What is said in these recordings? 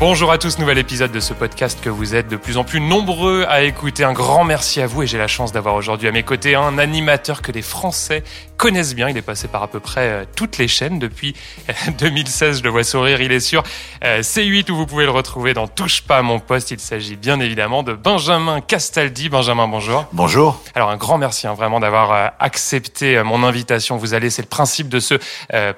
Bonjour à tous, nouvel épisode de ce podcast que vous êtes de plus en plus nombreux à écouter. Un grand merci à vous et j'ai la chance d'avoir aujourd'hui à mes côtés un animateur que les Français connaissent bien. Il est passé par à peu près euh, toutes les chaînes depuis 2016. Je le vois sourire, il est sur euh, C8 où vous pouvez le retrouver dans Touche pas à mon poste. Il s'agit bien évidemment de Benjamin Castaldi. Benjamin, bonjour. Bonjour. Alors un grand merci hein, vraiment d'avoir euh, accepté mon invitation. Vous allez, c'est le principe de ce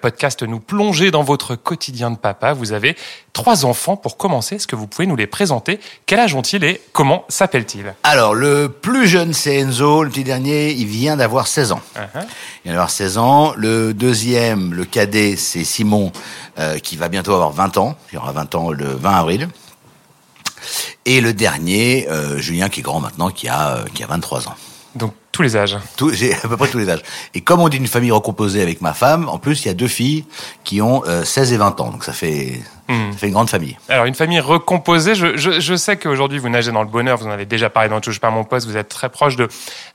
podcast, nous plonger dans votre quotidien de papa. Vous avez trois enfants. Pour commencer, est-ce que vous pouvez nous les présenter? Quel âge ont-ils et comment s'appellent-ils? Alors, le plus jeune, c'est Enzo. Le petit dernier, il vient d'avoir 16 ans. Uh-huh. Il vient d'avoir 16 ans. Le deuxième, le cadet, c'est Simon, euh, qui va bientôt avoir 20 ans. Il aura 20 ans le 20 avril. Et le dernier, euh, Julien, qui est grand maintenant, qui a, euh, qui a 23 ans. Donc tous les âges. Tout, j'ai à peu près tous les âges. Et comme on dit une famille recomposée avec ma femme, en plus il y a deux filles qui ont 16 et 20 ans, donc ça fait Hmm. ça fait une grande famille. Alors une famille recomposée. Je, je, je sais qu'aujourd'hui vous nagez dans le bonheur. Vous en avez déjà parlé dans Touche pas à mon poste. Vous êtes très proche de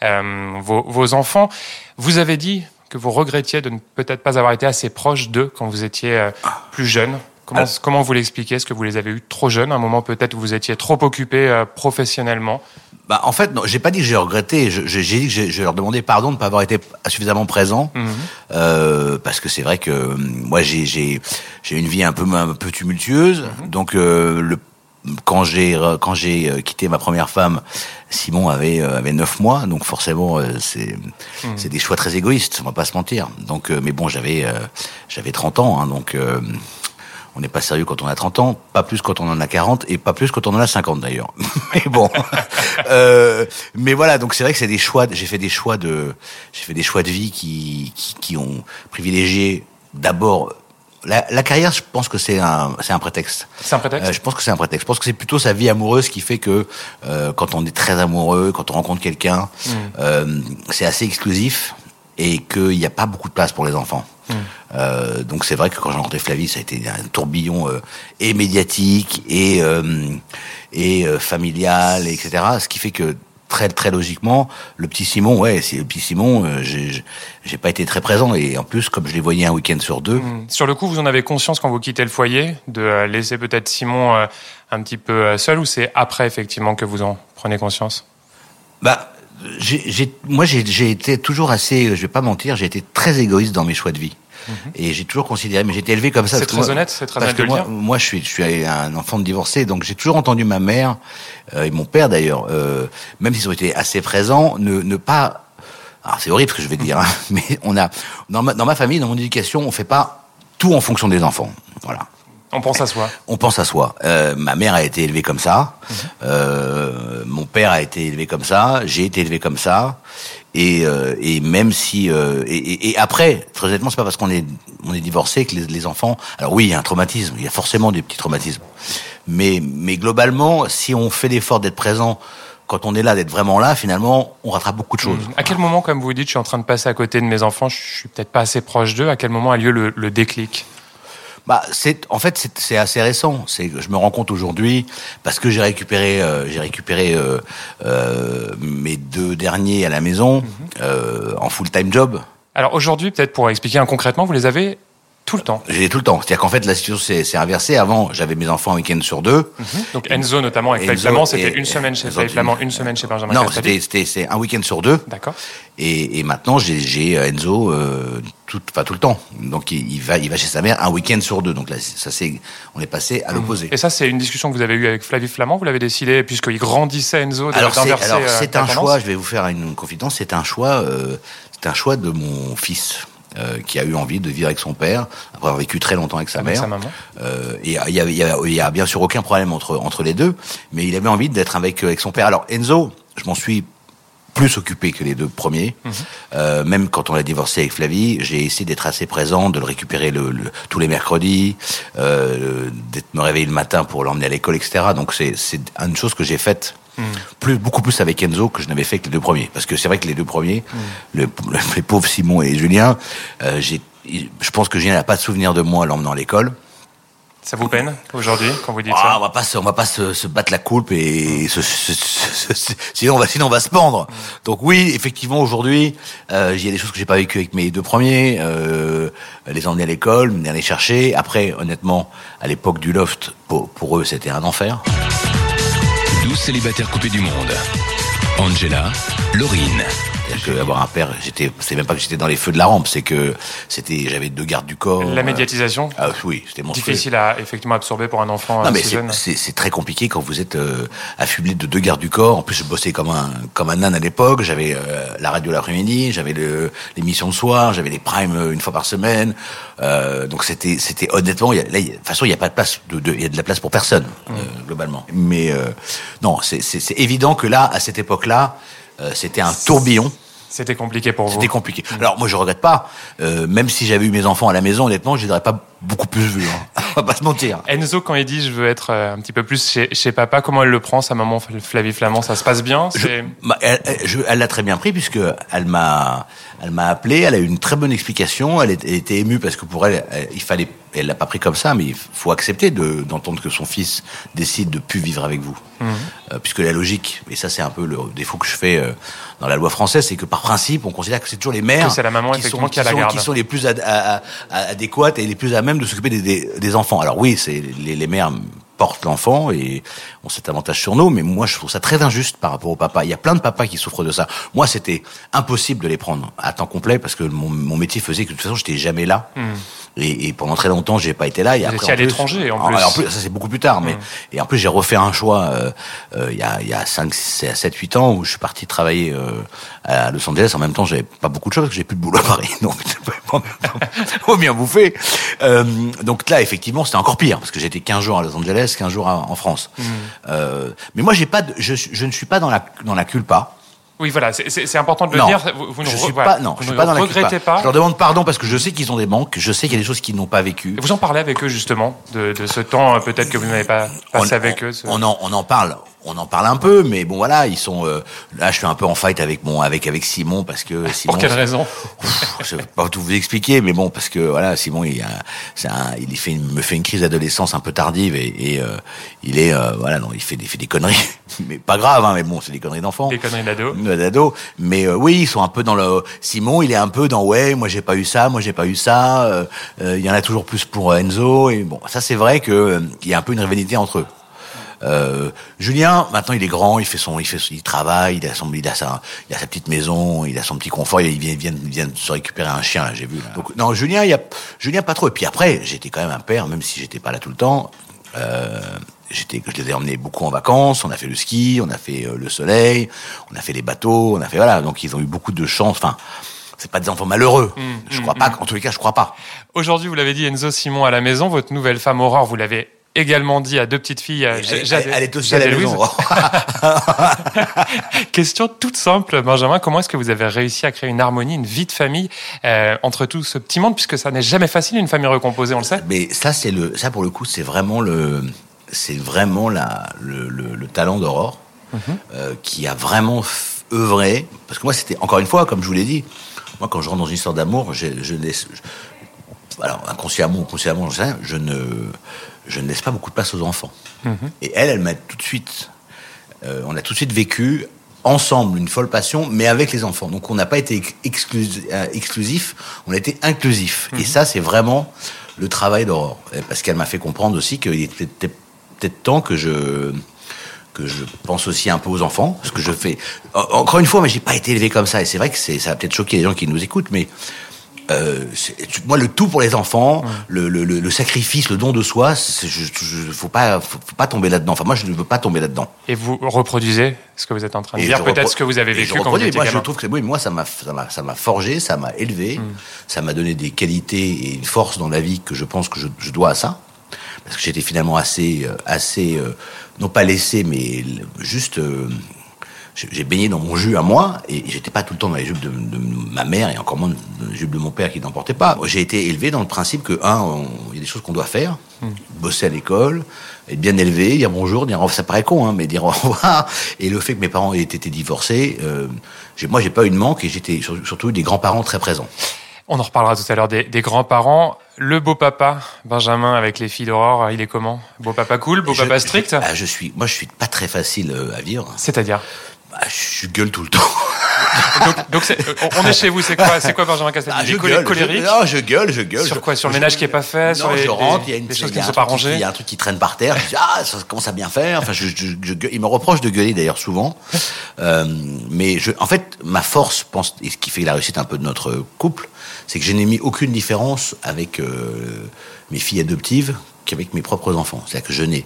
euh, vos, vos enfants. Vous avez dit que vous regrettiez de ne peut-être pas avoir été assez proche d'eux quand vous étiez euh, plus jeune. Comment, comment vous l'expliquez? Est-ce que vous les avez eus trop jeunes, à un moment peut-être où vous étiez trop occupé euh, professionnellement? Bah, en fait, non, j'ai pas dit que j'ai regretté. J'ai dit que je leur demandais pardon de ne pas avoir été suffisamment présent, Mhm. euh, parce que c'est vrai que euh, moi j'ai j'ai j'ai une vie un peu un peu tumultueuse. Donc euh, le quand j'ai quand j'ai euh, quitté ma première femme, Simon avait euh, avait neuf mois, donc forcément c'est c'est des choix très égoïstes, on va pas se mentir. Donc euh, mais bon, j'avais euh, j'avais 30 ans, hein, donc euh, on n'est pas sérieux quand on a 30 ans, pas plus quand on en a 40 et pas plus quand on en a 50 d'ailleurs. mais bon, euh, mais voilà, donc c'est vrai que c'est des choix. J'ai fait des choix de, j'ai fait des choix de vie qui qui, qui ont privilégié d'abord la, la carrière. Je pense que c'est un c'est un prétexte. C'est un prétexte Euh, je pense que c'est un prétexte. Je pense que c'est plutôt sa vie amoureuse qui fait que euh, quand on est très amoureux, quand on rencontre quelqu'un, euh, c'est assez exclusif et qu'il n'y a pas beaucoup de place pour les enfants. Euh, donc c'est vrai que quand j'ai rencontré Flavie, ça a été un tourbillon euh, et médiatique et euh, et familial, etc. Ce qui fait que très très logiquement, le petit Simon, ouais, c'est le petit Simon. euh, j'ai pas été très présent et en plus, comme je les voyais un week-end sur deux, Hmm. Sur le coup, vous en avez conscience quand vous quittez le foyer de laisser peut-être Simon euh, un petit peu seul ou c'est après effectivement que vous en prenez conscience? Bah, j'ai, moi, j'ai, j'ai été toujours assez, je vais pas mentir, j'ai été très égoïste dans mes choix de vie. Et j'ai toujours considéré, mais j'ai été élevé comme ça. Mhm. C'est très moi- honnête, c'est très honnête de le moi, dire. moi, je suis, je suis un enfant de divorcé, donc j'ai toujours entendu ma mère euh, et mon père d'ailleurs, euh, même s'ils ont été assez présents, ne, ne pas. Alors c'est horrible ce que je vais dire, hein, mais on a dans ma, dans ma famille, dans mon éducation, on fait pas tout en fonction des enfants. Voilà. On pense à soi. On pense à soi. Euh, ma mère a été élevée comme ça. Euh, mon père a été élevé comme ça. J'ai été élevé comme ça. Et, euh, et même si euh, et, après, très honnêtement, c'est pas parce qu'on est on est divorcé que les, enfants. Alors oui, il y a un traumatisme. Il y a forcément des petits traumatismes. Mais mais globalement, si on fait l'effort d'être présent quand on est là, d'être vraiment là, finalement, on rattrape beaucoup de choses. À quel moment, comme vous dites, je suis en train de passer à côté de mes enfants, je suis peut-être pas assez proche d'eux, à quel moment a lieu le, le déclic? Bah, c'est en fait c'est assez récent. C'est je me rends compte aujourd'hui parce que j'ai récupéré euh, j'ai récupéré euh, euh, mes deux derniers à la maison euh, en full time job. Alors aujourd'hui, peut-être pour expliquer un concrètement, vous les avez tout le temps. J'ai tout le temps. C'est-à-dire qu'en fait la situation s'est inversée. Avant j'avais mes enfants un week-end sur deux. Donc Enzo notamment avec Flavie Enzo Flamand, c'était une semaine chez Flavie Flamand, une semaine chez Benjamin Non, c'était un week-end sur deux. D'accord. Et, et maintenant j'ai j'ai Enzo euh, tout pas tout le temps. Donc il, il va il va chez sa mère un week-end sur deux. Donc là ça c'est on est passé à l'opposé. Et ça, c'est une discussion que vous avez eue avec Flavie Flamand. Vous l'avez décidé puisqu'il grandissait Enzo Alors c'est alors euh, c'est un tendance choix. Je vais vous faire une confidence. C'est un choix. Euh, c'est un choix de mon fils. Euh, qui a eu envie de vivre avec son père après avoir vécu très longtemps avec sa Avec mère. sa maman. Euh, et il y a, y, a, y a bien sûr aucun problème entre entre les deux, mais il avait envie d'être avec avec son père. Alors Enzo, je m'en suis plus occupé que les deux premiers. Mhm. Euh, même quand on a divorcé avec Flavie, j'ai essayé d'être assez présent, de le récupérer le, le- tous les mercredis, euh, d'être me réveiller le matin pour l'emmener à l'école, etc. Donc c'est c'est une chose que j'ai faite Plus beaucoup plus avec Enzo que je n'avais fait avec les deux premiers. Parce que c'est vrai que les deux premiers, le, le- les pauvres Simon et Julien, euh, j'ai je pense que Julien n'a pas de souvenir de moi l'emmenant à l'école. Ça vous peine aujourd'hui quand vous dites Ah, ça on va pas se, on va pas se, se battre la coulpe et se- se- se- se- sinon on va sinon on va se pendre. Donc oui, effectivement aujourd'hui, euh, il y a des choses que j'ai pas vécues avec mes deux premiers, euh, les emmener à l'école, les aller chercher. Après, honnêtement, à l'époque du loft, pour, pour eux c'était un enfer. 12 célibataires coupés du monde. Angela, Laurine. C'est-à-dire que avoir un père, j'étais, c'est même pas que j'étais dans les feux de la rampe, c'est que c'était, j'avais deux gardes du corps. La euh, médiatisation ah oui, c'était monstrueux. difficile à effectivement absorber pour un enfant Non euh, mais c'est- très compliqué quand vous êtes euh, affublé de deux gardes du corps. En plus, je bossais comme un comme un âne à l'époque. J'avais euh, la radio l'après-midi, j'avais l'émission le soir, j'avais les primes euh, une fois par semaine. Euh, donc c'était c'était honnêtement, il y a, là, il y a- de toute façon, il y a pas de place, de, de- il y a de la place pour personne euh, globalement. Mais euh, non, c'est évident que là, à cette époque-là, euh, c'était un tourbillon. C'était compliqué pour vous. C'était compliqué. Alors moi je regrette pas, euh, même si j'avais eu mes enfants à la maison, honnêtement, je les aurais pas beaucoup plus vus. Hein. On va pas se mentir. Enzo, quand il dit je veux être euh, un petit peu plus chez, chez papa, comment elle le prend, sa maman Flavie Flamand Ça se passe bien Bah, elle, l'a très bien pris puisque elle m'a, elle m'a appelé. Elle a eu une très bonne explication. Elle, était émue parce que pour elle, elle- il fallait, elle l'a pas pris comme ça, mais il faut accepter de, d'entendre que son fils décide de plus vivre avec vous, Mhm. Euh, puisque la logique, et ça c'est un peu le défaut que je fais euh, dans la loi française, c'est que par principe, on considère que c'est toujours les mères la maman, qui sont, qui a la sont- garde. qui sont les plus ad- à- à- à- adéquates et les plus à même de s'occuper des, enfants. Alors oui, c'est les mères portent l'enfant et ont cet avantage sur nous, mais moi je trouve ça très injuste par rapport au papa. Il y a plein de papas qui souffrent de ça. Moi, c'était impossible de les prendre à temps complet parce que mon, mon métier faisait que de toute façon j'étais jamais là. Et, et pendant très longtemps, j'ai pas été là. Et Hmm. Vous après, étiez à en plus- l'étranger, en Ah, plus. ça c'est beaucoup plus tard, mais et en plus j'ai refait un choix euh, euh, il y a y a 5 7 8 ans où je suis parti travailler euh, à Los Angeles en même temps, j'avais pas beaucoup de choses parce que j'ai plus de boulot à Paris. Donc en faut bien bouffer. Donc là effectivement, c'était encore pire parce que j'étais 15 jours à Los Angeles, 15 jours à- en France. Hmm. Euh, mais moi j'ai pas de, je, je ne suis pas dans la dans la culpa. Oui, voilà, c'est- important de le non, dire. Vous, vous ne je suis pas non, je suis ne pas dans la regrettez pas. Je leur demande pardon parce que je sais qu'ils ont des manques, je sais qu'il y a des choses qu'ils n'ont pas vécues. Vous en parlez avec eux justement de, de ce temps euh, peut-être que vous n'avez pas passé on, avec on- eux. ce- On en, on en parle, on en parle un peu, mais bon voilà, ils sont. euh, là, je suis un peu en fight avec mon, avec avec Simon parce que Simon. Pour quelle raison Pff, Je vais pas tout vous expliquer, mais bon, parce que voilà, Simon, il, a, un, il fait une- me fait une crise d'adolescence un peu tardive et, et, euh, il est, euh, voilà, non, il fait des, fait des conneries, mais pas grave, hein, mais bon, c'est des conneries d'enfant. Des conneries d'ado. D'ado. Mais euh, oui, ils sont un peu dans le. Simon, il est un peu dans ouais, moi j'ai pas eu ça, moi j'ai pas eu ça. euh, euh, Il y en a toujours plus pour Enzo. Et bon, ça c'est vrai que il y a un peu une rivalité entre eux. Euh, Julien, maintenant il est grand, il fait son, il fait, il travaille, il a son, il a sa, il a sa petite maison, il a son petit confort, il vient, il vient, il vient de se récupérer un chien, j'ai vu. là. Donc non, Julien, il y a, Julien pas trop. Et puis après, j'étais quand même un père, même si j'étais pas là tout le temps. Euh, j'étais, je les ai emmenés beaucoup en vacances. On a fait le ski, on a fait euh, le soleil, on a fait les bateaux, on a fait voilà. Donc ils ont eu beaucoup de chance. Enfin, c'est pas des enfants malheureux. je crois pas. En tous les cas, je crois pas. Aujourd'hui, vous l'avez dit, Enzo Simon à la maison, votre nouvelle femme Aurore, vous l'avez également dit à deux petites filles. Elle, Jade- elle- elle est aussi à la maison. Question toute simple, Benjamin, comment est-ce que vous avez réussi à créer une harmonie, une vie de famille euh, entre tout ce petit monde, puisque ça n'est jamais facile une famille recomposée, on le sait? Mais ça, c'est le, ça pour le coup, c'est vraiment le, c'est vraiment la, le, le, le talent d'Aurore euh, qui a vraiment œuvré. Parce que moi, c'était encore une fois, comme je vous l'ai dit, moi, quand je rentre dans une histoire d'amour, je, je laisse, je- alors inconsciemment ou consciemment, je sais rien, je ne, je ne laisse pas beaucoup de place aux enfants. Et elle, elle m'a tout de suite, euh, on a tout de suite vécu ensemble une folle passion, mais avec les enfants. Donc on n'a pas été euh, exclusif, on a été inclusif. Et ça, c'est vraiment le travail d'Aurore, parce qu'elle m'a fait comprendre aussi qu'il était peut-être temps que je que je pense aussi un peu aux enfants, ce que je fais. En- Encore une fois, mais j'ai pas été élevé comme ça, et c'est vrai que ça va peut-être choquer les gens qui nous écoutent, mais euh, moi, le tout pour les enfants, le, le, le, le sacrifice, le don de soi, je, je, faut pas, faut, faut pas tomber là-dedans. Enfin, moi, je ne veux pas tomber là-dedans. Et vous reproduisez ce que vous êtes en train de Et dire, je peut-être ce que vous avez je vécu quand vous étiez Moi, je gamin. trouve que oui, moi, ça m'a, ça m'a, ça m'a forgé, ça m'a élevé, Mm. ça m'a donné des qualités et une force dans la vie que je pense que je, je dois à ça. Parce que j'étais finalement assez, euh, assez, euh, non pas laissé, mais juste, euh, j'ai baigné dans mon jus à moi et j'étais pas tout le temps dans les jupes de, de ma mère et encore moins dans les jupes de mon père qui n'en portait pas. J'ai été élevé dans le principe que un, il y a des choses qu'on doit faire, bosser à l'école, être bien élevé, dire bonjour, dire ça paraît con, hein, mais dire au revoir. Et le fait que mes parents aient été divorcés, euh, moi j'ai pas eu de manque et j'étais sur- surtout des grands-parents très présents. On en reparlera tout à l'heure des, des grands-parents. Le beau papa, Benjamin, avec les filles d'Aurore, il est comment? Beau papa cool, beau Je- papa strict? ah, je suis, moi, je suis pas très facile euh, à vivre. C'est-à-dire? Bah, je gueule tout le temps. Donc, euh, on est chez vous, c'est quoi, c'est quoi Benjamin Castaldi Ah, je gueule, colérique je, non, je gueule, je gueule. Sur quoi? Sur le je- ménage qui est pas fait, Non, sur les- je rentre, il y a une, il choses qui ne sont pas rangées. Il y a un truc qui traîne par terre. Je dis, ah, ça commence à bien faire. Enfin, je, il me reproche de gueuler d'ailleurs souvent. Euh, mais je, en fait, ma force, pense, et ce qui fait la réussite un peu de notre couple, c'est que je n'ai mis aucune différence avec euh, mes filles adoptives qu'avec mes propres enfants. C'est-à-dire que je n'ai,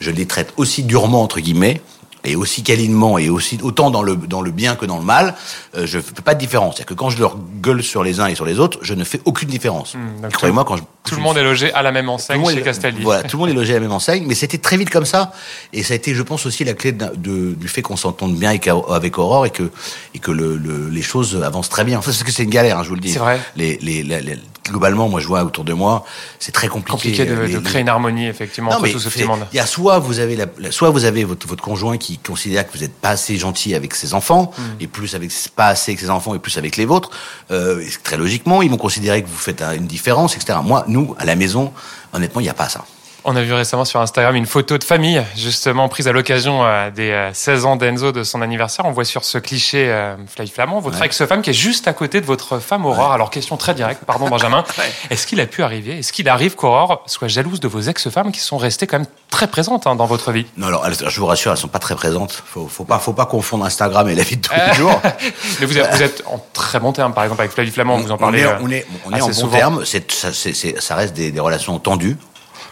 je les traite aussi durement entre guillemets et aussi câlinement et aussi autant dans le dans le bien que dans le mal, euh, je fais pas de différence. C'est-à-dire que quand je leur gueule sur les uns et sur les autres, je ne fais aucune différence. Donc Croyez-moi, quand je, Tout le monde est logé à la même enseigne chez Castaldi. Voilà, tout le monde est logé à la même enseigne, mais c'était très vite comme ça. Et ça a été, je pense, aussi la clé de, de- du fait qu'on s'entende bien avec, avec Aurore et que, et que le, le- les choses avancent très bien. Enfin, parce que c'est une galère, hein, je vous le dis. C'est vrai. Les, les, les- les- globalement, moi, je vois autour de moi, c'est très compliqué. Compliqué de, Les- de les- créer une harmonie, effectivement, non, entre mais tout ce petit c'est- monde. Il y a soit vous avez la, la- soit vous avez votre, votre conjoint qui considère que vous n'êtes pas assez gentil avec ses enfants Hmm. et plus avec pas assez avec ses enfants et plus avec les vôtres. Euh, très logiquement, ils vont considérer que vous faites un- une différence, etc. Moi, nous, à la maison, honnêtement, il n'y a pas ça. On a vu récemment sur Instagram une photo de famille, justement prise à l'occasion euh, des euh, 16 ans d'Enzo de son anniversaire. On voit sur ce cliché euh, Fly Flamand votre Ouais. ex-femme qui est juste à côté de votre femme Aurore. Alors question très directe, pardon Benjamin. Ouais. Est-ce qu'il a pu arriver, est-ce qu'il arrive qu'Aurore soit jalouse de vos ex-femmes qui sont restées quand même très présentes hein, dans votre vie? Non, alors, elles- je vous rassure, elles sont pas très présentes. Faut, faut pas, faut pas confondre Instagram et la vie de tous Euh, les jours. Mais vous êtes, vous êtes en très bon terme, par exemple avec Flavie Flamand, vous en on parlez. est, euh, on est, on en bon souvent. terme. Ça, reste des, des relations tendues.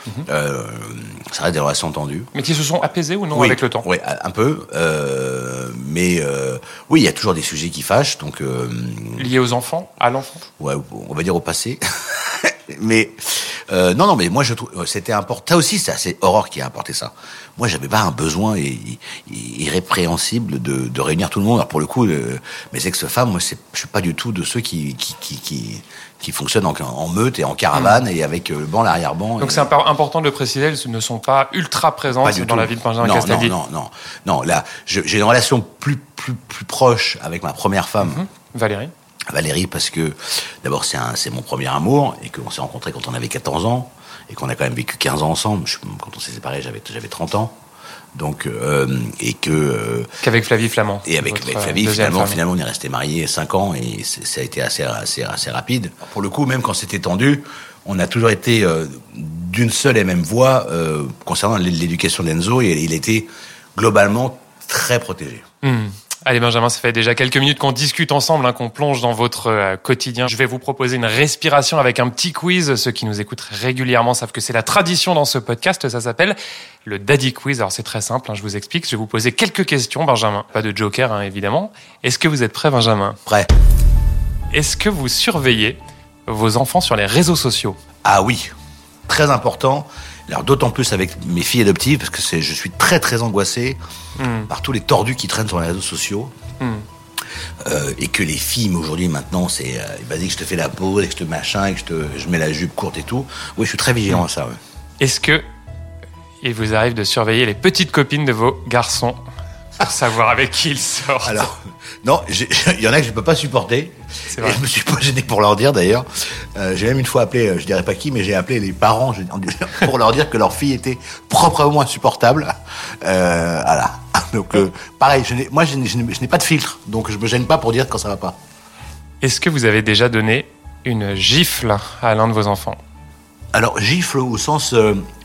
Mhm. Euh, ça reste des relations tendues. Mais qui se sont apaisées ou non oui, avec le temps Oui, un peu. Euh, mais euh, oui, il y a toujours des sujets qui fâchent. Donc, euh, Liées aux enfants, à l'enfant? Ouais, on va dire au passé. mais euh, non, non, mais moi je trouve c'était important. Ça aussi, c'est Aurore qui a apporté ça. Moi, j'avais pas un besoin irrépréhensible de, de réunir tout le monde. Alors pour le coup, le- mes ex-femmes, moi, c'est, je suis pas du tout de ceux qui qui qui qui, qui fonctionnent en, en meute et en caravane et avec euh, le banc, l'arrière-banc. Mm. Donc et- c'est impor- important de le préciser, elles ne sont pas ultra présentes pas dans tout. la vie de Benjamin non, Castaldi. Non, non, non, non. Là, j'ai une relation plus plus plus proche avec ma première femme. Mhm. Valérie Valérie parce que d'abord c'est mon premier amour et qu'on s'est rencontrés quand on avait 14 ans et qu'on a quand même vécu 15 ans ensemble. Je- quand on s'est séparés, j'avais j'avais 30 ans. Donc euh, et que euh, Qu'avec Flavie Flamand. et avec, euh, Flavie finalement femme. finalement on est resté mariés 5 ans et ça a été assez assez assez rapide. Pour le coup, même quand c'était tendu, on a toujours été euh, d'une seule et même voix concernant l'é- l'éducation d'Enzo et il était globalement très protégé. Hmm. Allez Benjamin, ça fait déjà quelques minutes qu'on discute ensemble, hein, qu'on plonge dans votre euh, quotidien. Je vais vous proposer une respiration avec un petit quiz. Ceux qui nous écoutent régulièrement savent que c'est la tradition dans ce podcast. Ça s'appelle le Daddy Quiz. Alors c'est très simple, hein, je vous explique. Je vais vous poser quelques questions, Benjamin. Pas de joker, hein, évidemment. Est-ce que vous êtes prêt, Benjamin? Prêt Est-ce que vous surveillez vos enfants sur les réseaux sociaux? Ah oui, très important. Alors d'autant plus avec mes filles adoptives parce que je suis très très angoissé Hmm. par tous les tordus qui traînent sur les réseaux sociaux. Hmm. Euh, et que les films aujourd'hui maintenant c'est euh, vas-y que je te fais la pause et que je te machin et que je te je mets la jupe courte et tout. Oui, je suis très vigilant à ça. ouais. Est-ce que il vous arrive de surveiller les petites copines de vos garçons? Pour savoir avec qui ils sortent Alors non, il y en a que je peux pas supporter. C'est Et vrai. je me suis pas gêné pour leur dire d'ailleurs. Euh, j'ai même une fois appelé, euh, je dirais pas qui, mais j'ai appelé les parents je- pour leur dire que leur fille était proprement insupportable. Euh, voilà. Donc euh, pareil, je moi je n'ai- pas de filtre, donc je me gêne pas pour dire quand ça va pas. Est-ce que vous avez déjà donné une gifle à l'un de vos enfants? Alors gifle au sens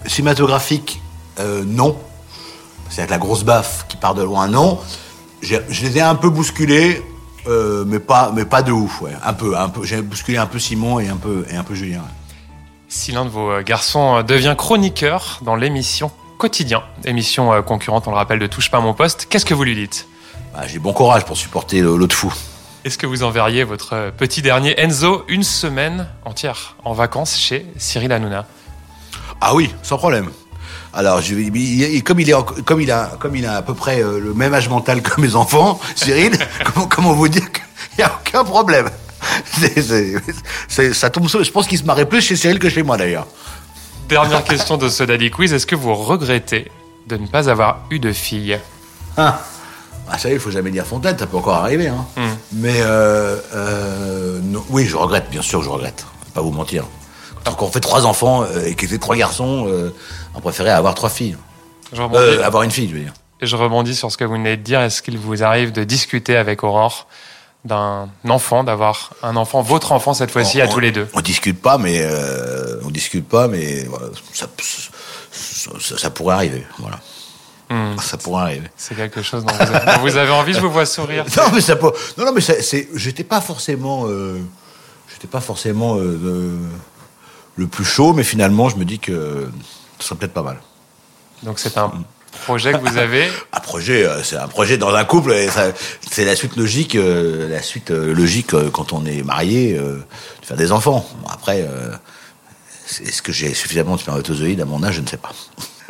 cinématographique, non. C'est-à-dire que la grosse baffe qui part de loin, non. Je les ai un peu bousculés, euh, mais pas, mais pas de ouf, ouais. Un peu, un peu. J'ai bousculé un peu Simon et un peu, et un peu Julien. Si l'un de vos euh, garçons euh, devient chroniqueur dans l'émission Quotidien, émission concurrente, on le rappelle, de Touche pas à mon poste, qu'est-ce que vous lui dites? Bah, j'ai bon courage pour supporter l'autre fou. Est-ce que vous enverriez votre petit dernier Enzo une semaine entière en vacances chez Cyril Hanouna? Ah oui, sans problème. Alors, je, il- comme il est, comme il a, comme il a à peu près euh, le même âge mental que mes enfants, Cyril, comment, comment vous dire qu'il n'y a aucun problème C'est- c'est- c'est- Ça tombe Je pense qu'il se marrait plus chez Cyril que chez moi d'ailleurs. Dernière question de ce Daddy Quiz, est-ce que vous regrettez de ne pas avoir eu de fille? Ah. Ah, ça y est, il faut jamais dire Fontaine, ça peut encore arriver. Hein. Hmm. Mais euh, euh, non, oui, je regrette, bien sûr, je regrette. Je vais pas vous mentir. Quand on fait trois enfants euh, et qu'ils étaient trois garçons, on préférait avoir trois filles. Euh, avoir une fille, je veux dire. je rebondis sur ce que vous venez de dire. Est-ce qu'il vous arrive de discuter avec Aurore d'un enfant, d'avoir un enfant, votre enfant cette fois-ci, à tous les deux On discute pas, mais euh, on discute pas, mais voilà, ça, ça, pourrait arriver. Voilà, Hmm. ça pourrait arriver. C'est quelque chose dont vous, avez, dont vous avez envie, je vous vois sourire. Non, mais ça peut. Non, non, mais c'est. J'étais pas forcément. euh, J'étais pas forcément euh, le plus chaud, mais finalement, je me dis que ce serait peut-être pas mal. Donc c'est un projet que vous avez. Un projet, euh, c'est un projet dans un couple. et ça- C'est la suite logique, euh, la suite euh, logique euh, quand on est marié, euh, de faire des enfants. Bon, après, euh, est-ce que j'ai suffisamment de spermatozoïdes à mon âge Je ne sais pas.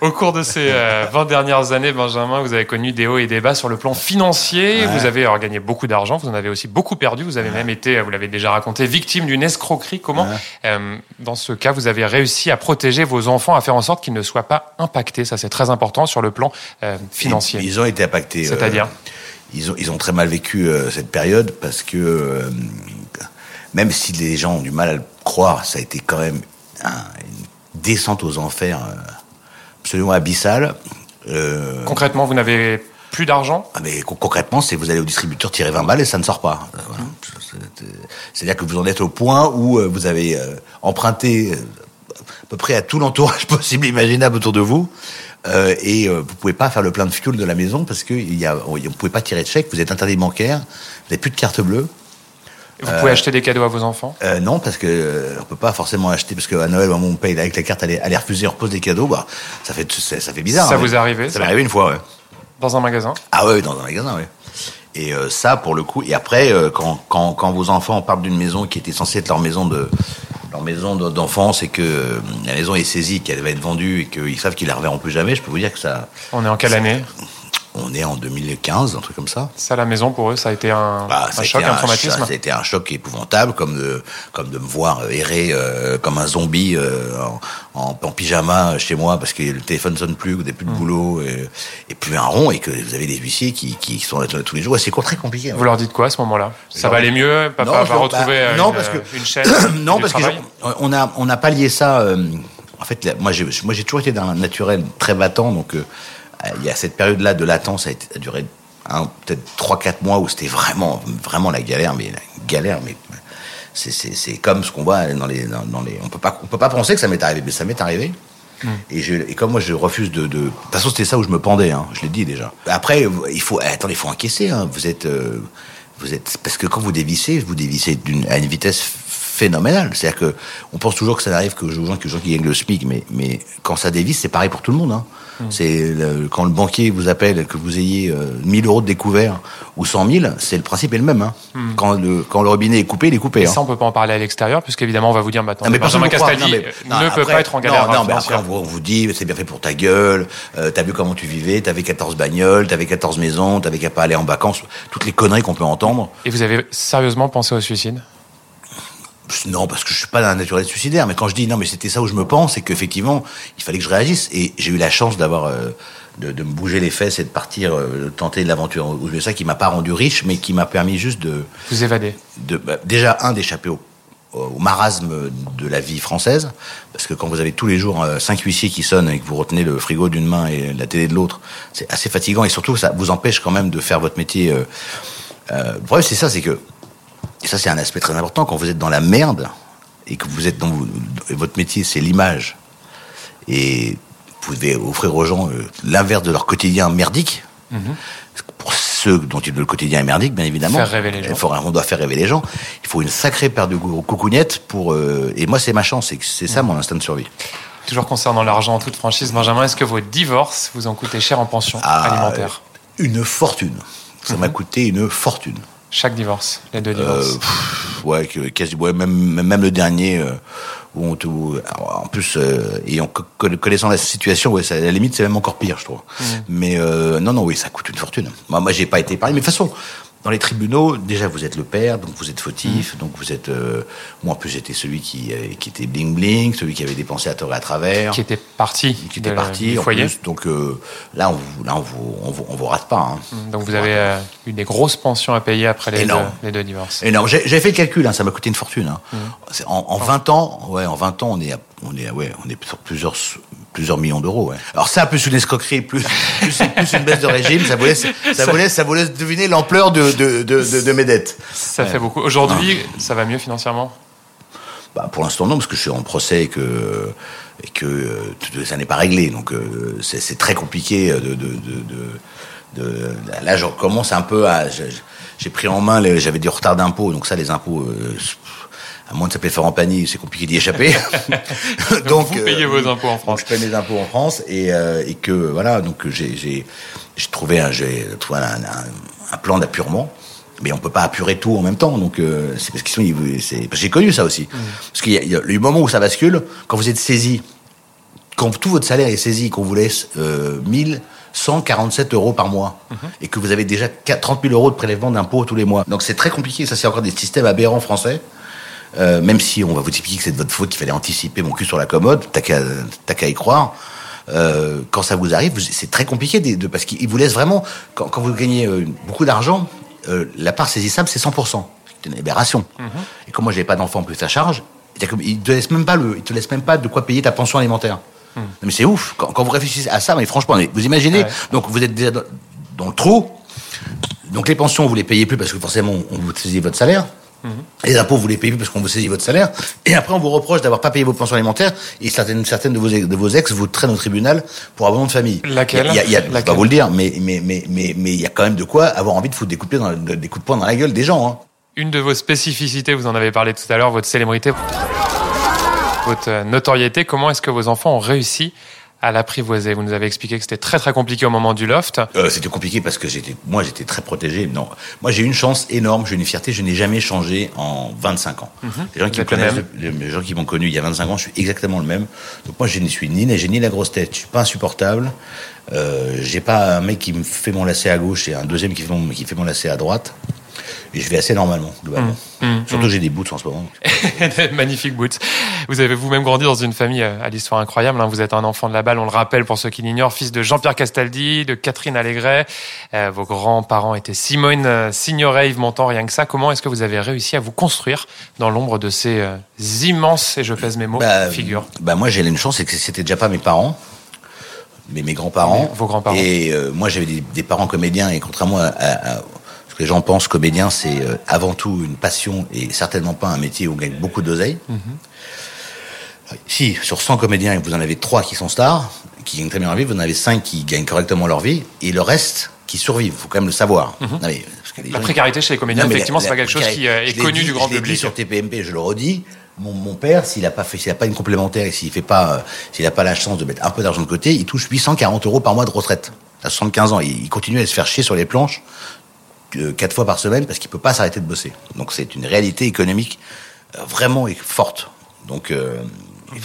Au cours de ces euh, 20 dernières années, Benjamin, vous avez connu des hauts et des bas sur le plan financier. Ouais. Vous avez gagné beaucoup d'argent, vous en avez aussi beaucoup perdu. Vous avez même été, vous l'avez déjà raconté, victime d'une escroquerie. Comment, Ouais. euh, dans ce cas, vous avez réussi à protéger vos enfants, à faire en sorte qu'ils ne soient pas impactés? Ça, c'est très important sur le plan euh, financier. Ils, ils ont été impactés. euh, C'est-à-dire? ils, ont, ils ont très mal vécu cette période parce que même si les gens ont du mal à le croire, ça a été quand même un- une descente aux enfers absolument abyssale. Euh, Concrètement, vous n'avez plus d'argent? Ah, mais con- concrètement, c'est vous allez au distributeur tirer 20 balles et ça ne sort pas. Euh, voilà. C'est- C'est-à-dire que vous en êtes au point où euh, vous avez euh, emprunté euh, à peu près à tout l'entourage possible imaginable autour de vous. euh, et euh, vous pouvez pas faire le plein de fuel de la maison parce que il y a, ne pouvez pas tirer de chèque, vous êtes interdit bancaire, vous n'avez plus de carte bleue. Vous pouvez acheter des cadeaux à vos enfants? Euh, non, parce que euh, on peut pas forcément acheter parce qu'à Noël, on paye avec la carte, elle est, elle est refusée, on repose des cadeaux, bah, ça fait ça, ça fait bizarre. Ça hein, vous est arrivé, Ça m'est arrivé une fois, ouais. dans un magasin? Ah ouais, dans un magasin, ouais. Et euh, ça, pour le coup. Et après, euh, quand, quand, quand vos enfants partent d'une maison qui était censée être leur maison de leur maison de- d'enfance et que euh, la maison est saisie, qu'elle va être vendue et qu'ils savent qu'ils la reverront plus jamais, je peux vous dire que ça. On est en quelle année? On est en 2015, un truc comme ça. Ça, la maison, pour eux, ça a été un, Bah, un choc, un traumatisme Ça, a été un choc épouvantable, comme de, comme de me voir euh, errer euh, comme un zombie euh, en, en, en pyjama chez moi parce que le téléphone sonne plus, vous n'avez plus de Hmm. boulot et, et plus un rond et que vous avez des huissiers qui, qui sont là tous les jours. Et c'est très compliqué. hein. Vous leur dites quoi à ce moment-là? Ça va aller mieux Papa Non, va retrouver bah, euh, non, une, parce que- une chaîne non, parce que travail? j'ai- on a on pas lié ça. euh, en fait, moi j'ai moi j'ai toujours été d'un naturel très battant, donc euh, il y a cette période-là de latence, ça a, été- ça a duré peut-être trois quatre mois où c'était vraiment vraiment la galère, mais la galère, mais c'est c'est c'est comme ce qu'on voit dans les dans, dans les on peut pas on peut pas penser que ça m'est arrivé, mais ça m'est arrivé. Et, je, et comme moi je refuse de, de... de toute façon c'était ça où je me pendais, hein, je l'ai dit déjà. Après il faut eh, attendez il faut encaisser. Hein, vous êtes euh, vous êtes parce que quand vous dévissez vous dévissez à une vitesse phénoménale. C'est-à-dire que on pense toujours que ça n'arrive que aux gens, que aux gens qui gagnent le SMIC, mais mais quand ça dévisse c'est pareil pour tout le monde. Hein. C'est le- quand le banquier vous appelle que vous ayez euh, 1000 euros de découvert ou 100 000, c'est le principe est le même. Hein. Quand le quand le robinet est coupé, il est coupé. Et hein. ça, on peut pas en parler à l'extérieur, puisqu'évidemment, on va vous dire maintenant, Non, mais personne Benjamin. Castaldi Non, mais- non, ne peut pas être en galère Non, non, mais après, financière. on vous, on vous dit, c'est bien fait pour ta gueule, euh, t'as vu comment tu vivais, t'avais 14 bagnoles, t'avais 14 maisons, t'avais qu'à pas aller en vacances, toutes les conneries qu'on peut entendre. Et vous avez sérieusement pensé au suicide? Non, parce que je suis pas d'un naturel suicidaire, mais quand je dis non, mais c'était ça où je me pense, c'est qu'effectivement, il fallait que je réagisse. Et j'ai eu la chance d'avoir, euh, de, de me bouger les fesses et de partir, euh, de tenter l'aventure où je vais ça, qui m'a pas rendu riche, mais qui m'a permis juste de, Vous évadez de bah, déjà un d'échapper au, au marasme de la vie française parce que quand vous avez tous les jours euh, cinq huissiers qui sonnent et que vous retenez le frigo d'une main et la télé de l'autre c'est assez fatigant et surtout ça vous empêche quand même de faire votre métier euh, euh, le problème c'est ça c'est que et ça c'est un aspect très important quand vous êtes dans la merde et que vous êtes dans votre métier c'est l'image et vous devez offrir aux gens euh, l'inverse de leur quotidien merdique pour ceux dont le quotidien est merdique, bien évidemment. Faire rêver les gens. Faut- on doit faire rêver les gens. Il faut une sacrée paire de cou- coucougnettes pour. euh, et moi, c'est ma chance. C'est ça mon instinct de survie. Toujours concernant l'argent en toute franchise, Benjamin, est-ce que vos divorces vous ont coûté cher en pension Ah, alimentaire? Une fortune. Ça Mhm. m'a coûté une fortune. Chaque divorce, les deux Euh, divorces. pff, ouais, que- quasi, ouais, même, même le dernier, euh, où on te- où- alors, en plus, euh, et en co- co- connaissant la situation, ouais, ça, à la limite, c'est même encore pire, je trouve. Mhm. Mais euh, non, non, oui, ça coûte une fortune. Moi, moi j'ai pas été épargné. Mais de toute façon, dans les tribunaux, déjà vous êtes le père, donc vous êtes fautif, Mmh. donc vous êtes. euh, moi en plus j'étais celui qui, euh, qui était bling bling, celui qui avait dépensé à tort et à travers, Qui était parti. qui était parti en foyer. plus. Donc euh, là on vous, là on vous, on vous, on vous rate pas. Hein. Donc vous avez eu des grosses pensions à payer après les, deux, les deux divorces. Énorme. J'ai fait le calcul, hein, ça m'a coûté une fortune. Hein. Mmh. C'est- En, en 20 ans, ouais, en 20 ans, on est, à- on est, ouais, on est sur plusieurs, plusieurs millions d'euros. Ouais. Alors ça, plus une escroquerie, plus, plus, plus une baisse de régime, ça vous laisse, ça vous laisse, ça vous laisse deviner l'ampleur de, de, de, de, de mes dettes. Ça fait beaucoup. Aujourd'hui, ça va mieux financièrement? Bah, pour l'instant, non, parce que je suis en procès et que, et que euh, ça n'est pas réglé. Donc, euh, c'est très compliqué de, de, Là, je commence un peu à. J'ai pris en main, j'avais des retards d'impôts, donc ça, les impôts. euh, à moins de s'appeler Florent Pagny, c'est compliqué d'y échapper. Donc, vous payez vos impôts en donc, France. je paye mes impôts en France et, euh, et que voilà, donc j'ai j'ai trouvé un j'ai trouvé un, un, un plan d'appurement. Mais on peut pas apurer tout en même temps, donc euh, c'est parce qu'ils sont. c'est- J'ai connu ça aussi, Mmh. parce qu'il y, y a le moment où ça bascule, quand vous êtes saisi, quand tout votre salaire est saisi, qu'on vous laisse euh, 1147 euros par mois, Mmh. et que vous avez déjà 4 30 000 euros de prélèvement d'impôts tous les mois. Donc c'est très compliqué. Ça, c'est encore des systèmes aberrants français. Euh, même si on va vous expliquer que c'est de votre faute, qu'il fallait anticiper mon cul sur la commode, t'as qu'à y croire. Euh, quand ça vous arrive, c'est très compliqué de, de- parce qu'ils vous laissent vraiment. Quand, quand vous gagnez euh, beaucoup d'argent, la part saisissable c'est 100%. C'est une aberration. Et comme moi j'avais pas d'enfant plus à charge, ils te laissent même pas le, ils te laissent même pas de quoi payer ta pension alimentaire. Non, mais c'est ouf. Quand, quand vous réfléchissez à ça, mais franchement, vous imaginez, Ouais. donc vous êtes déjà dans, dans le trou. Donc les pensions, vous les payez plus parce que forcément on vous saisit votre salaire. Les impôts, vous les payez parce qu'on vous saisit votre salaire. Et après, on vous reproche d'avoir pas payé vos pensions alimentaires. Et certaines, certaines de vos, ex- de vos ex vous traînent au tribunal pour abandon de famille. Laquelle Il y a, pas vous le dire, mais mais mais mais mais il y a quand même de quoi avoir envie de foutre des coups de, dans, des coups de poing dans la gueule des gens. Hein. Une de vos spécificités, vous en avez parlé tout à l'heure, votre célébrité, votre notoriété. Comment est-ce que vos enfants ont réussi à l'apprivoiser Vous nous avez expliqué que c'était très très compliqué au moment du loft. Euh, c'était compliqué parce que j'étais, moi, j'étais très protégé. Non, moi, j'ai une chance énorme, j'ai une fierté. Je n'ai jamais changé en 25 ans. Les gens qui me le connaissent, les gens qui m'ont connu il y a 25 ans, je suis exactement le même. Donc moi, je ne suis ni, j'ai ni la grosse tête. Je suis pas insupportable. Euh, j'ai pas un mec qui me fait mon lacet à gauche et un deuxième qui fait mon, qui fait mon lacet à droite. Et je vais assez normalement, globalement. Mmh, Surtout que j'ai des boots en ce moment. Magnifique boots. Vous avez vous-même grandi dans une famille euh, à l'histoire incroyable. hein. Vous êtes un enfant de la balle, on le rappelle pour ceux qui l'ignorent, fils de Jean-Pierre Castaldi, de Catherine Allégret. Euh, vos grands-parents étaient Simone euh, Signoret, Yves Montand, rien que ça. Comment est-ce que vous avez réussi à vous construire dans l'ombre de ces euh, immenses, et je pèse mes mots, Bah, figures? Bah moi j'ai une chance, c'est que c'était déjà pas mes parents, mais mes grands-parents. Vos grands-parents. Et euh, moi j'avais des, des parents comédiens et contrairement à, que les gens pensent, comédien c'est euh, avant tout une passion et certainement pas un métier où on gagne beaucoup d'oseille. Si sur 100 comédiens vous en avez 3 qui sont stars, qui gagnent très bien leur vie, vous en avez 5 qui gagnent correctement leur vie et le reste qui survivent. Faut quand même le savoir. Non, mais, parce que les La précarité chez les comédiens, non, effectivement, c'est pas quelque chose qui euh, est connu dit- du grand je l'ai dit public. sur TPMP, je le redis. Mon, mon père, s'il a pas fait, s'il a pas une complémentaire et s'il fait pas, euh, s'il a pas la chance de mettre un peu d'argent de côté, il touche 840 euros par mois de retraite. À 75 ans, il, il continue à se faire chier sur les planches quatre fois par semaine parce qu'il peut pas s'arrêter de bosser. Donc c'est une réalité économique euh, vraiment forte. Donc euh,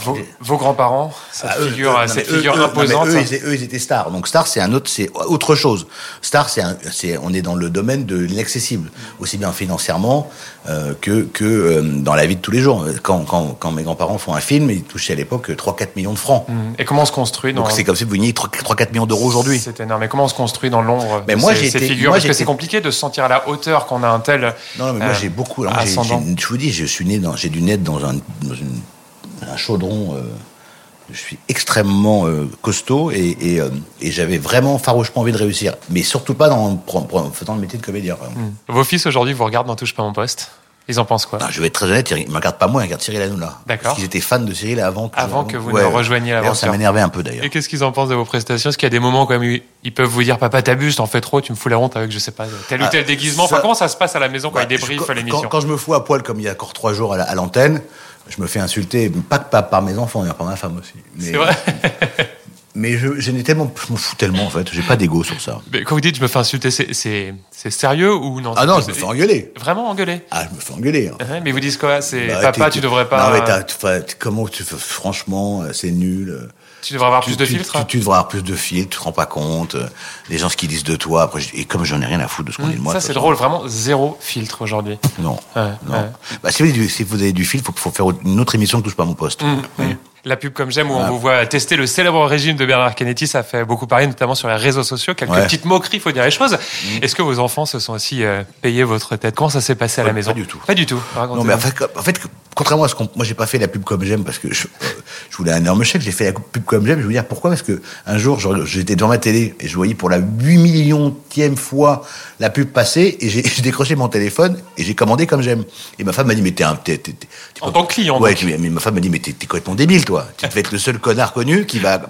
Vos, vos grands-parents, cette ah, figure, eux, non, non, imposante. eux, ils, eux, ils étaient stars. Donc star, c'est un autre, c'est autre chose. Star, c'est, on est dans le domaine de l'inaccessible, aussi bien financièrement euh, que que euh, dans la vie de tous les jours. Quand, quand, quand mes grands-parents font un film, ils touchaient à l'époque 3-4 millions de francs. Mm. Et comment on se construit dans Donc c'est comme si vous veniez 3-4 millions d'euros aujourd'hui. C'est énorme. Mais comment on se construit dans l'ombre Mais de moi, ces, j'ai ces été- figures? moi, Parce que c'est compliqué de se sentir à la hauteur qu'on a un tel. Non, mais moi euh, j'ai beaucoup. alors, j'ai- je vous dis, je suis né dans, j'ai dû naître dans un, dans une- un chaudron. euh, je suis extrêmement euh, costaud et, et, euh, et j'avais vraiment farouchement envie de réussir, mais surtout pas dans, en faisant le métier de comédien. quoi. Vos fils aujourd'hui vous regardent dans Touche pas mon poste. Ils en pensent quoi? Non, je vais être très honnête, ils ne me regardent pas moi, ils regardent Cyril Hanouna. D'accord. Parce qu'ils étaient fans de Cyril avant que, Avant que vous ne rejoigniez D'ailleurs, Ça l'aventure. m'énervait un peu d'ailleurs. Et qu'est-ce qu'ils en pensent de vos prestations? Est-ce qu'il y a des moments quand même où ils peuvent vous dire Papa t'abuses, t'en fais trop, tu me fous la honte avec je sais pas tel ou Ah, tel déguisement. ça- Enfin comment ça se passe à la maison quand Ouais, ils débriefent l'émission? Quand, quand je me fous à poil comme il y a encore trois jours à la- à l'antenne, je me fais insulter, pas que pas par mes enfants, d'ailleurs, par ma femme aussi. Mais, C'est vrai. Mais je, je tellement, je m'en fous tellement en fait, j'ai pas d'ego sur ça. Mais quand vous dites je me fais insulter, c'est- sérieux ou non? Ah non, je me fais engueuler. Vraiment engueuler? Ah, je me fais engueuler. hein. Mais ils vous disent quoi? C'est Bah, Papa, tu devrais pas. Non, mais t'as- comment tu fais? Franchement, euh, c'est nul. Tu devrais avoir tu, plus de tu- filtres. Tu, tu devrais avoir plus de filtres, tu te rends pas compte. euh, Les gens ce qu'ils disent de toi. Après, et comme j'en ai rien à foutre de ce qu'on dit de moi. ça c'est drôle, vraiment zéro filtre aujourd'hui. Non. Ouais, non. ouais. Bah, si, vous avez du, si vous avez du filtre, faut, faut faire une autre émission qui touche pas à mon poste. Mmh, Oui. La pub comme j'aime où on Ah. vous voit tester le célèbre régime de Bernard Canetti, ça fait beaucoup parler, notamment sur les réseaux sociaux. Quelques Ouais. Petites moqueries, faut dire les choses. Est-ce que vos enfants se sont aussi euh, payés votre tête? Comment ça s'est passé à la maison? pas du tout. Pas du tout. Non, mais en fait, en fait, contrairement à ce qu'on, moi, j'ai pas fait la pub comme j'aime parce que je, euh, je voulais un énorme chèque. J'ai fait la pub comme j'aime. Je veux dire pourquoi Parce que un jour, j'étais devant ma télé et je voyais pour la 8 milliontième fois la pub passer et j'ai décroché mon téléphone et j'ai commandé comme j'aime. Et ma femme m'a dit mais t'es un, t'es, En tant que client, Ouais, mais ma femme m'a dit mais t'es, t'es complètement débile toi. Tu devais être le seul connard connu qui va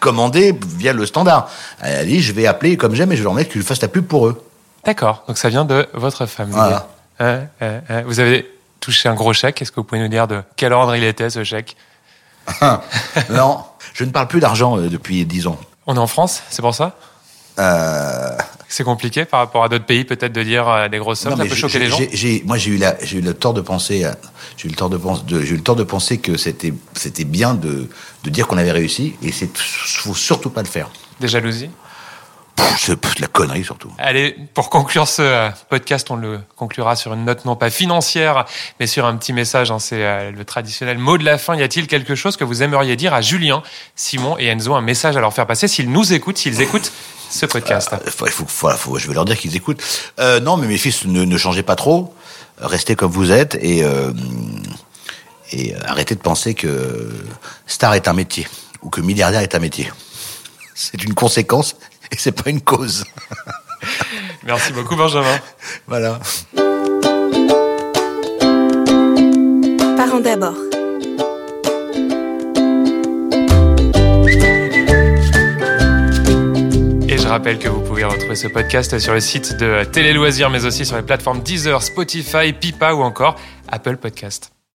commander via le standard. Elle a dit je vais appeler comme j'aime et je vais leur mettre que tu fasses la pub pour eux. D'accord. Donc ça vient de votre famille. Voilà. Hein, hein, hein. Vous avez touché un gros chèque. Est-ce que vous pouvez nous dire de quel ordre il était ce chèque non, je ne parle plus d'argent euh, depuis 10 ans. On est en France, c'est pour ça? Euh, C'est compliqué par rapport à d'autres pays peut-être de dire euh, des grosses sommes. Non, ça peut choquer les gens. moi, j'ai eu la, j'ai eu le tort de penser, j'ai eu le tort de penser, de, j'ai eu le tort de penser que c'était, c'était bien de, de dire qu'on avait réussi, et c'est, faut surtout pas le faire. Des jalousies. C'est la connerie surtout. Allez, pour conclure ce euh, podcast, on le conclura sur une note non pas financière, mais sur un petit message. hein, c'est euh, le traditionnel mot de la fin. Y a-t-il quelque chose que vous aimeriez dire à Julien, Simon et Enzo, un message à leur faire passer s'ils nous écoutent, s'ils écoutent ce podcast Euh, faut- il faut, faut- faut- je vais leur dire qu'ils écoutent. Euh, non, mais mes fils, ne, ne changez pas trop, restez comme vous êtes et euh, et euh, arrêtez de penser que star est un métier ou que milliardaire est un métier. C'est une conséquence et c'est pas une cause. Merci beaucoup, Benjamin. voilà. Parents d'abord. Rappelle que vous pouvez retrouver ce podcast sur le site de Télé Loisirs, mais aussi sur les plateformes Deezer, Spotify, Pipa ou encore Apple Podcast.